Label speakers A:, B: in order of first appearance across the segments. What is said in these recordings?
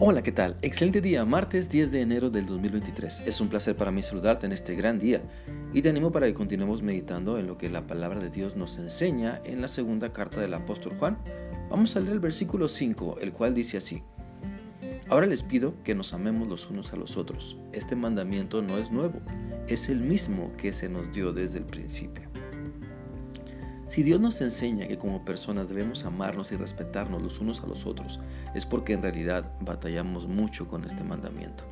A: Hola, ¿qué tal? Excelente día, martes 10 de enero del 2023. Es un placer para mí saludarte en este gran día y te animo para que continuemos meditando en lo que la palabra de Dios nos enseña en la segunda carta del apóstol Juan. Vamos a leer el versículo 5, el cual dice así. Ahora les pido que nos amemos los unos a los otros. Este mandamiento no es nuevo, es el mismo que se nos dio desde el principio. Si Dios nos enseña que como personas debemos amarnos y respetarnos los unos a los otros, es porque en realidad batallamos mucho con este mandamiento.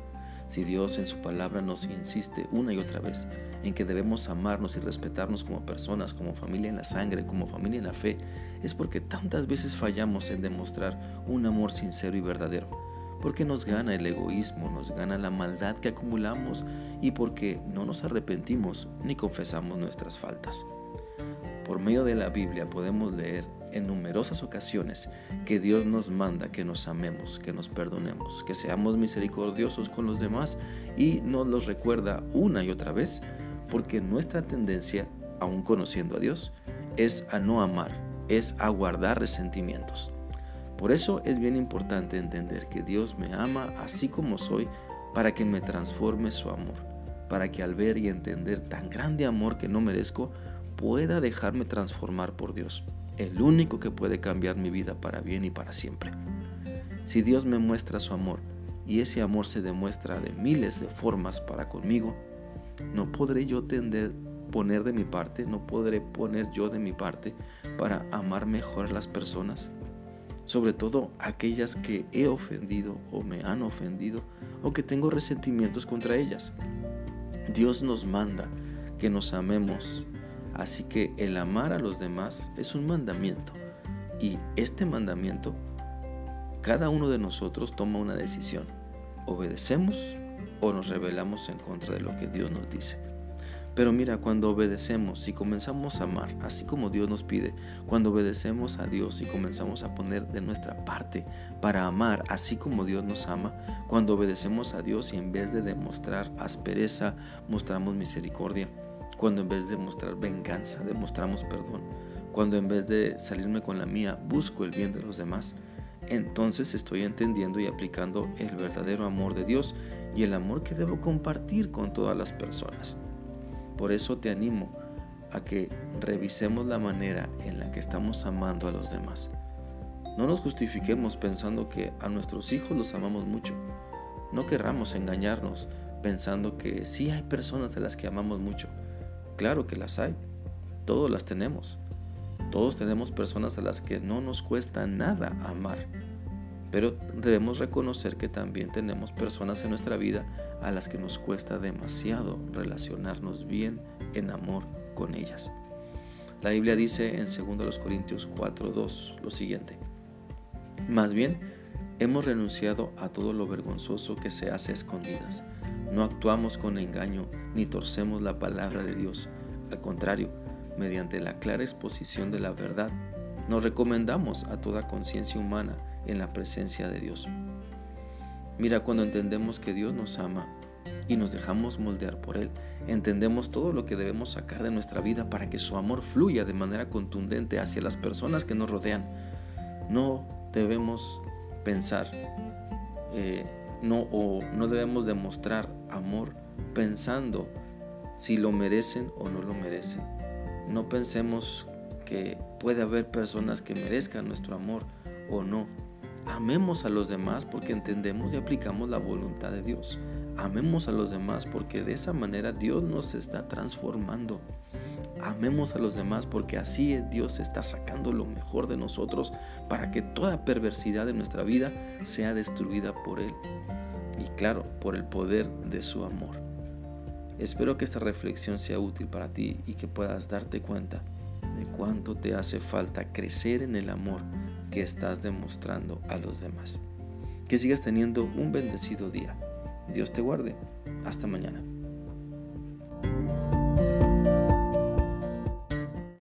A: Si Dios en su palabra nos insiste una y otra vez en que debemos amarnos y respetarnos como personas, como familia en la sangre, como familia en la fe, es porque tantas veces fallamos en demostrar un amor sincero y verdadero. Porque nos gana el egoísmo, nos gana la maldad que acumulamos y porque no nos arrepentimos ni confesamos nuestras faltas. Por medio de la Biblia podemos leer en numerosas ocasiones que Dios nos manda que nos amemos, que nos perdonemos, que seamos misericordiosos con los demás y nos los recuerda una y otra vez porque nuestra tendencia, aun conociendo a Dios, es a no amar, es a guardar resentimientos. Por eso es bien importante entender que Dios me ama así como soy para que me transforme su amor, para que al ver y entender tan grande amor que no merezco, pueda dejarme transformar por Dios, el único que puede cambiar mi vida para bien y para siempre. Si Dios me muestra su amor y ese amor se demuestra de miles de formas para conmigo, no podré yo tender poner de mi parte, no podré poner yo de mi parte para amar mejor a las personas, sobre todo aquellas que he ofendido o me han ofendido o que tengo resentimientos contra ellas. Dios nos manda que nos amemos Así que el amar a los demás es un mandamiento. Y este mandamiento, cada uno de nosotros toma una decisión. Obedecemos o nos rebelamos en contra de lo que Dios nos dice. Pero mira, cuando obedecemos y comenzamos a amar, así como Dios nos pide, cuando obedecemos a Dios y comenzamos a poner de nuestra parte para amar, así como Dios nos ama, cuando obedecemos a Dios y en vez de demostrar aspereza, mostramos misericordia, cuando en vez de mostrar venganza demostramos perdón, cuando en vez de salirme con la mía busco el bien de los demás, entonces estoy entendiendo y aplicando el verdadero amor de Dios y el amor que debo compartir con todas las personas. Por eso te animo a que revisemos la manera en la que estamos amando a los demás. No nos justifiquemos pensando que a nuestros hijos los amamos mucho. No querramos engañarnos pensando que sí hay personas a las que amamos mucho. Claro que las hay, todos las tenemos. Todos tenemos personas a las que no nos cuesta nada amar, pero debemos reconocer que también tenemos personas en nuestra vida a las que nos cuesta demasiado relacionarnos bien en amor con ellas. La Biblia dice en 2 Corintios 4:2 lo siguiente: Más bien, hemos renunciado a todo lo vergonzoso que se hace a escondidas no actuamos con engaño ni torcemos la palabra de Dios. Al contrario, mediante la clara exposición de la verdad, nos recomendamos a toda conciencia humana en la presencia de Dios. Mira, cuando entendemos que Dios nos ama y nos dejamos moldear por Él, entendemos todo lo que debemos sacar de nuestra vida para que su amor fluya de manera contundente hacia las personas que nos rodean. No debemos pensar eh, no, o no debemos demostrar amor pensando si lo merecen o no lo merecen. No pensemos que puede haber personas que merezcan nuestro amor o no. Amemos a los demás porque entendemos y aplicamos la voluntad de Dios. Amemos a los demás porque de esa manera Dios nos está transformando. Amemos a los demás porque así Dios está sacando lo mejor de nosotros para que toda perversidad de nuestra vida sea destruida por Él. Y claro, por el poder de su amor. Espero que esta reflexión sea útil para ti y que puedas darte cuenta de cuánto te hace falta crecer en el amor que estás demostrando a los demás. Que sigas teniendo un bendecido día. Dios te guarde. Hasta mañana.